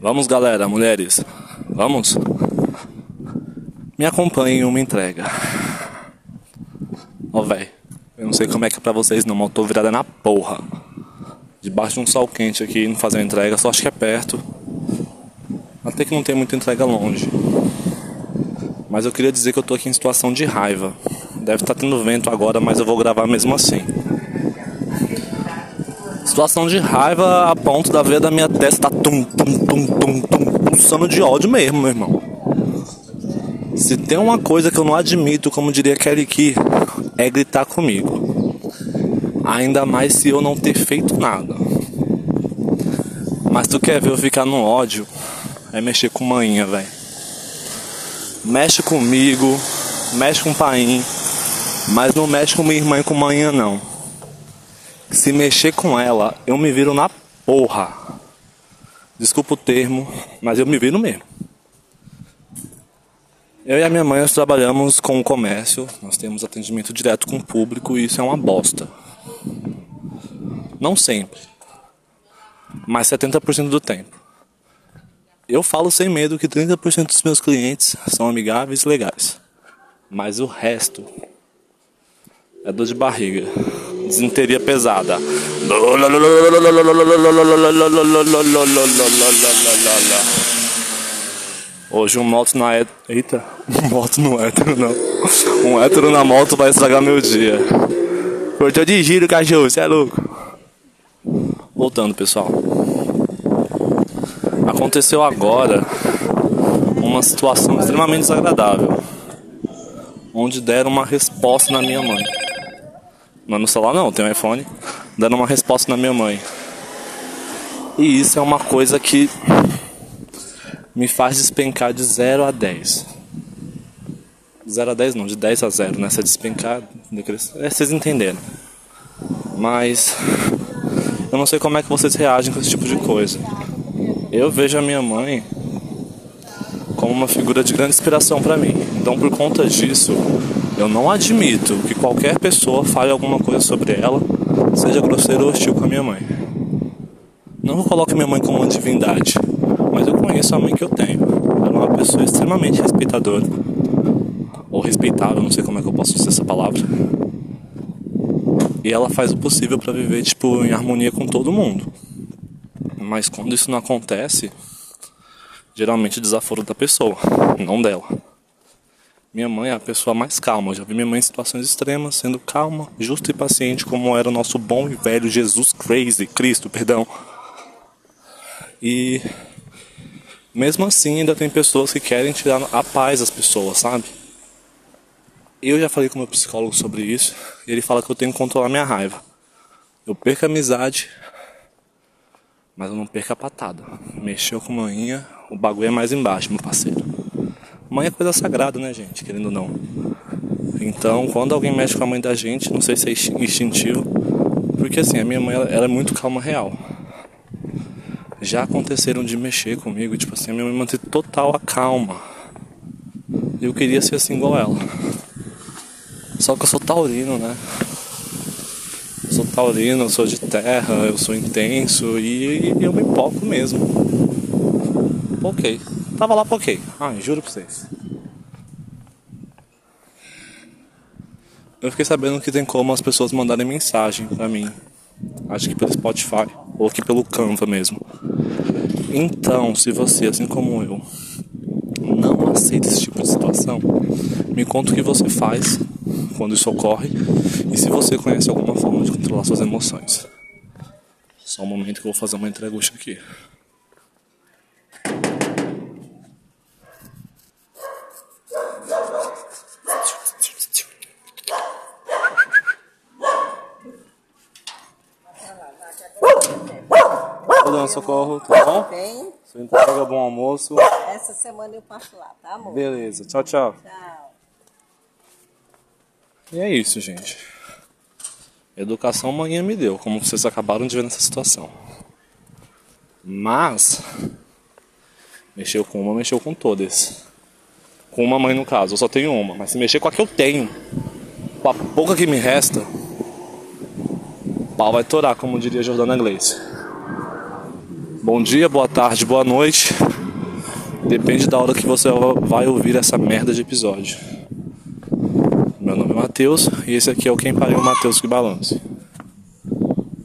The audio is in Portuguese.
Vamos, galera, mulheres. Vamos? Me acompanhem em uma entrega. Ó, oh, velho. Eu não sei como é que é pra vocês não, mas eu tô virada na porra. Debaixo de um sol quente aqui, não fazer entrega, só acho que é perto. Até que não tem muita entrega longe. Mas eu queria dizer que eu tô aqui em situação de raiva. Deve estar tá tendo vento agora, mas eu vou gravar mesmo assim. Situação de raiva a ponto da veia da minha testa tá tum, tum, tum, tum, tum, pulsando de ódio mesmo, meu irmão. Se tem uma coisa que eu não admito, como diria Kelly Key, é gritar comigo. Ainda mais se eu não ter feito nada. Mas tu quer ver eu ficar no ódio? É mexer com manhã, velho. Mexe comigo, mexe com o pai, mas não mexe com minha irmã e com manhã não. Se mexer com ela, eu me viro na porra. Desculpa o termo, mas eu me viro mesmo. Eu e a minha mãe trabalhamos com o comércio, nós temos atendimento direto com o público e isso é uma bosta. Não sempre, mas 70% do tempo. Eu falo sem medo que 30% dos meus clientes são amigáveis e legais, mas o resto é dor de barriga, desinteria pesada. Hoje um moto na hétero. Eita, um moto no hétero não. Um hétero na moto vai estragar meu dia. Cortou de giro, cachorro, você é louco. Voltando, pessoal. Aconteceu agora uma situação extremamente desagradável. Onde deram uma resposta na minha mãe. É no celular não, tem um iPhone. Dando uma resposta na minha mãe. E isso é uma coisa que me faz despencar de 0 a 10. 0 a 10 não, de 10 a 0 nessa despencar. É, vocês entenderam. Mas eu não sei como é que vocês reagem com esse tipo de coisa. Eu vejo a minha mãe como uma figura de grande inspiração para mim. Então, por conta disso, eu não admito que qualquer pessoa fale alguma coisa sobre ela, seja grosseiro ou hostil com a minha mãe. Não coloque minha mãe como uma divindade, mas eu conheço a mãe que eu tenho. Ela é uma pessoa extremamente respeitadora. Ou respeitável, não sei como é que eu posso usar essa palavra. E ela faz o possível para viver, tipo, em harmonia com todo mundo. Mas quando isso não acontece, geralmente o desaforo da pessoa, não dela. Minha mãe é a pessoa mais calma. Eu já vi minha mãe em situações extremas, sendo calma, justa e paciente, como era o nosso bom e velho Jesus Crazy, Cristo, perdão. E mesmo assim, ainda tem pessoas que querem tirar a paz das pessoas, sabe? Eu já falei com meu psicólogo sobre isso, e ele fala que eu tenho que controlar minha raiva. Eu perco a amizade, mas eu não perco a patada. Mexeu com manhinha, o bagulho é mais embaixo, meu parceiro. Mãe é coisa sagrada, né, gente? Querendo ou não. Então, quando alguém mexe com a mãe da gente, não sei se é instintivo, porque assim, a minha mãe ela, é muito calma real já aconteceram de mexer comigo, tipo assim, a minha mãe manter total a calma. Eu queria ser assim igual ela. Só que eu sou taurino, né? Eu sou taurino, eu sou de terra, eu sou intenso e, e eu me poco mesmo. Ok. Tava lá ok. Ai, juro pra vocês. Eu fiquei sabendo que tem como as pessoas mandarem mensagem pra mim. Acho que pelo Spotify ou que pelo Canva mesmo. Então, se você, assim como eu, não aceita esse tipo de situação, me conta o que você faz quando isso ocorre e se você conhece alguma forma de controlar suas emoções. Só um momento que eu vou fazer uma entregusta aqui. Dando socorro, tá bom? Bem. Sua entrega, bom almoço. Essa semana eu passo lá, tá, amor? Beleza, tchau, tchau. Tchau. E é isso, gente. Educação amanhã me deu, como vocês acabaram de ver nessa situação. Mas, mexeu com uma, mexeu com todas. Com uma mãe no caso, eu só tenho uma. Mas se mexer com a que eu tenho, com a pouca que me resta, o pau vai torar, como diria Jordana Gleice. Bom dia, boa tarde, boa noite. Depende da hora que você vai ouvir essa merda de episódio. Meu nome é Matheus e esse aqui é o Quem Pariu Matheus que Balance.